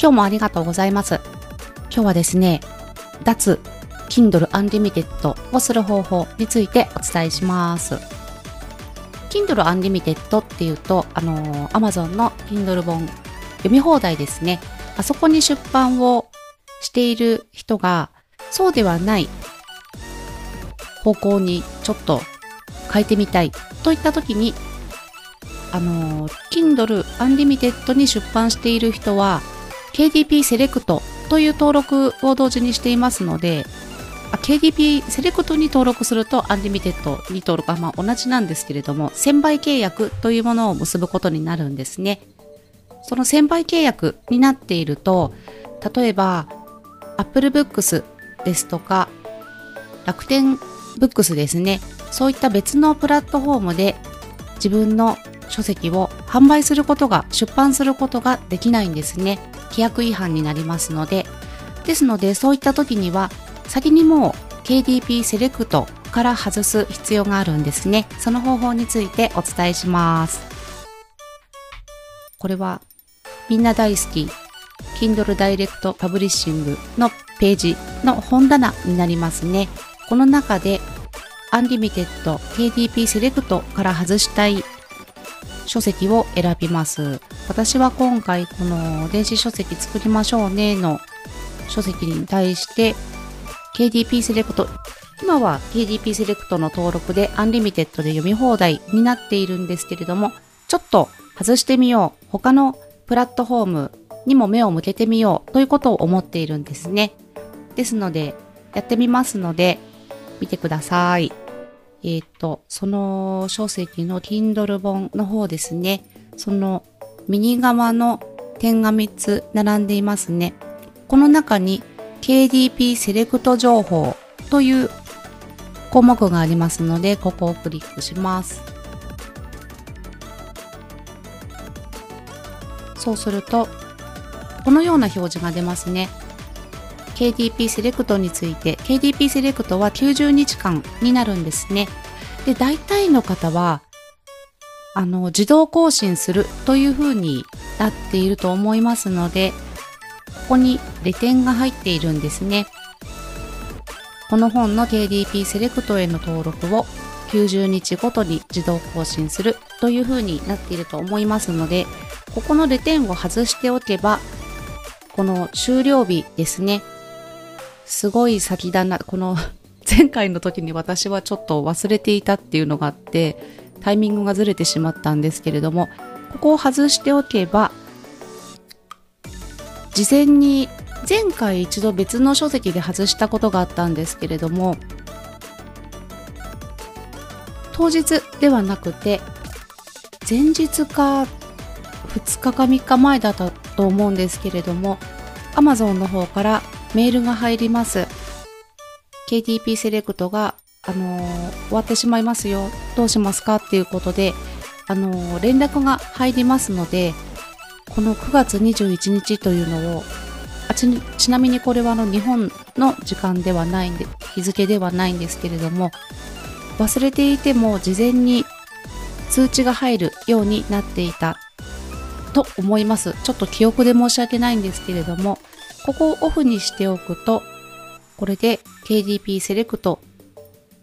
今日もありがとうございます。今日はですね、脱 Kindle Unlimited をする方法についてお伝えします。Kindle Unlimited っていうと、あのー、Amazon の Kindle 本読み放題ですね。あそこに出版をしている人が、そうではない方向にちょっと変えてみたいといった時に、あのー、Kindle Unlimited に出版している人は、KDP セレクトという登録を同時にしていますので、KDP セレクトに登録するとアンリミテッドに登録はまあ同じなんですけれども、1000倍契約というものを結ぶことになるんですね。その1000倍契約になっていると、例えば Apple Books ですとか楽天ブックスですね。そういった別のプラットフォームで自分の書籍を販売することが、出版することができないんですね。規約違反になりますので。ですので、そういった時には、先にもう KDP セレクトから外す必要があるんですね。その方法についてお伝えします。これはみんな大好き Kindle Direct Publishing のページの本棚になりますね。この中で Unlimited KDP セレクトから外したい書籍を選びます。私は今回この電子書籍作りましょうねの書籍に対して KDP セレクト今は KDP セレクトの登録でアンリミテッドで読み放題になっているんですけれどもちょっと外してみよう他のプラットフォームにも目を向けてみようということを思っているんですねですのでやってみますので見てください。えっ、ー、と、その書籍の Kindle 本の方ですね。その右側の点が3つ並んでいますね。この中に KDP セレクト情報という項目がありますので、ここをクリックします。そうすると、このような表示が出ますね。KDP セレクトについて KDP セレクトは90日間になるんですね。で、大体の方はあの自動更新するというふうになっていると思いますので、ここにレ点が入っているんですね。この本の KDP セレクトへの登録を90日ごとに自動更新するというふうになっていると思いますので、ここのレ点を外しておけば、この終了日ですね、すごい先だな、この前回の時に私はちょっと忘れていたっていうのがあって、タイミングがずれてしまったんですけれども、ここを外しておけば、事前に前回一度別の書籍で外したことがあったんですけれども、当日ではなくて、前日か2日か3日前だったと思うんですけれども、Amazon の方からメールが入ります。KTP セレクトが、あのー、終わってしまいますよ。どうしますかっていうことで、あのー、連絡が入りますので、この9月21日というのを、あちちなみにこれはあの日本の時間ではないんで、日付ではないんですけれども、忘れていても事前に通知が入るようになっていたと思います。ちょっと記憶で申し訳ないんですけれども、ここをオフにしておくと、これで KDP セレクト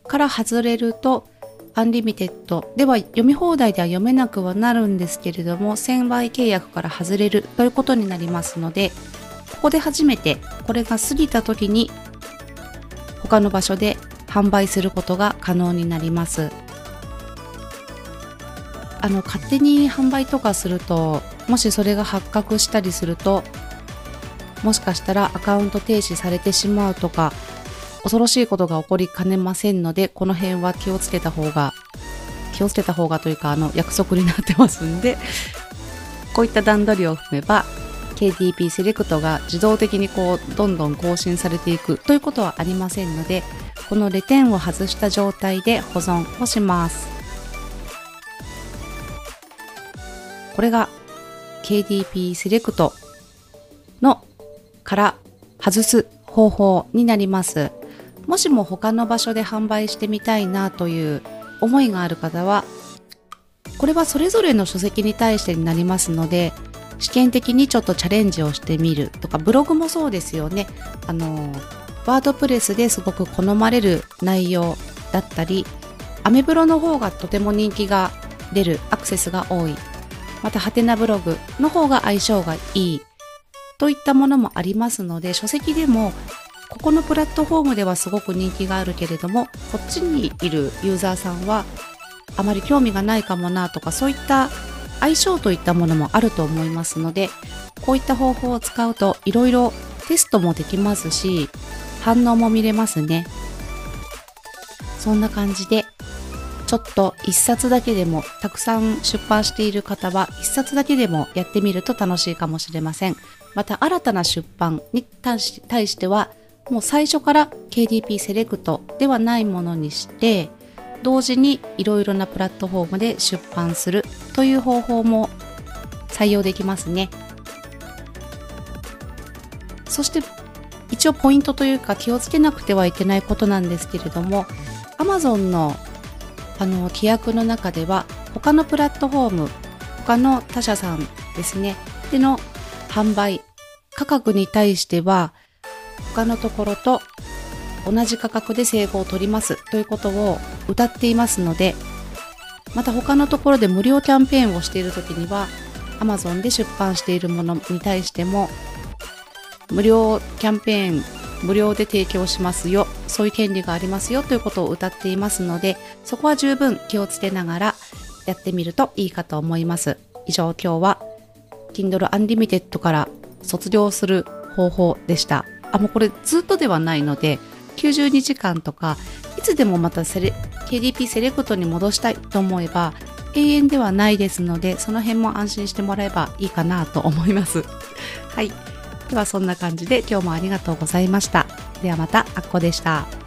から外れると、アンリミテッドでは読み放題では読めなくはなるんですけれども、1000倍契約から外れるということになりますので、ここで初めてこれが過ぎた時に他の場所で販売することが可能になります。あの勝手に販売とかするともしそれが発覚したりするともしかしたらアカウント停止されてしまうとか、恐ろしいことが起こりかねませんので、この辺は気をつけた方が、気をつけた方がというか、あの、約束になってますんで、こういった段取りを含めば、KDP セレクトが自動的にこう、どんどん更新されていくということはありませんので、このレテンを外した状態で保存をします。これが KDP セレクトのから外す方法になります。もしも他の場所で販売してみたいなという思いがある方は、これはそれぞれの書籍に対してになりますので、試験的にちょっとチャレンジをしてみるとかブログもそうですよね。あのワードプレスですごく好まれる内容だったりアメブロの方がとても人気が出るアクセスが多い。またハテナブログの方が相性がいい。といったものもありますので書籍でもここのプラットフォームではすごく人気があるけれどもこっちにいるユーザーさんはあまり興味がないかもなとかそういった相性といったものもあると思いますのでこういった方法を使うといろいろテストもできますし反応も見れますね。そんな感じでちょっと一冊だけでもたくさん出版している方は一冊だけでもやってみると楽しいかもしれません。また新たな出版に対し対してはもう最初から KDP セレクトではないものにして同時にいろいろなプラットフォームで出版するという方法も採用できますね。そして一応ポイントというか気をつけなくてはいけないことなんですけれども Amazon のあの規約の中では他のプラットフォーム他の他社さんですねでの販売価格に対しては他のところと同じ価格で整合を取りますということを歌っていますのでまた他のところで無料キャンペーンをしている時には Amazon で出版しているものに対しても無料キャンペーン無料で提供しますよそういう権利がありますよということを歌っていますのでそこは十分気をつけながらやってみるといいかと思います。以上今日は Kindle Unlimited から卒業する方法でした。あもうこれずっとではないので92時間とかいつでもまたセレ KDP セレクトに戻したいと思えば永遠ではないですのでその辺も安心してもらえばいいかなと思います。はい。ではそんな感じで今日もありがとうございました。ではまたあっこでした。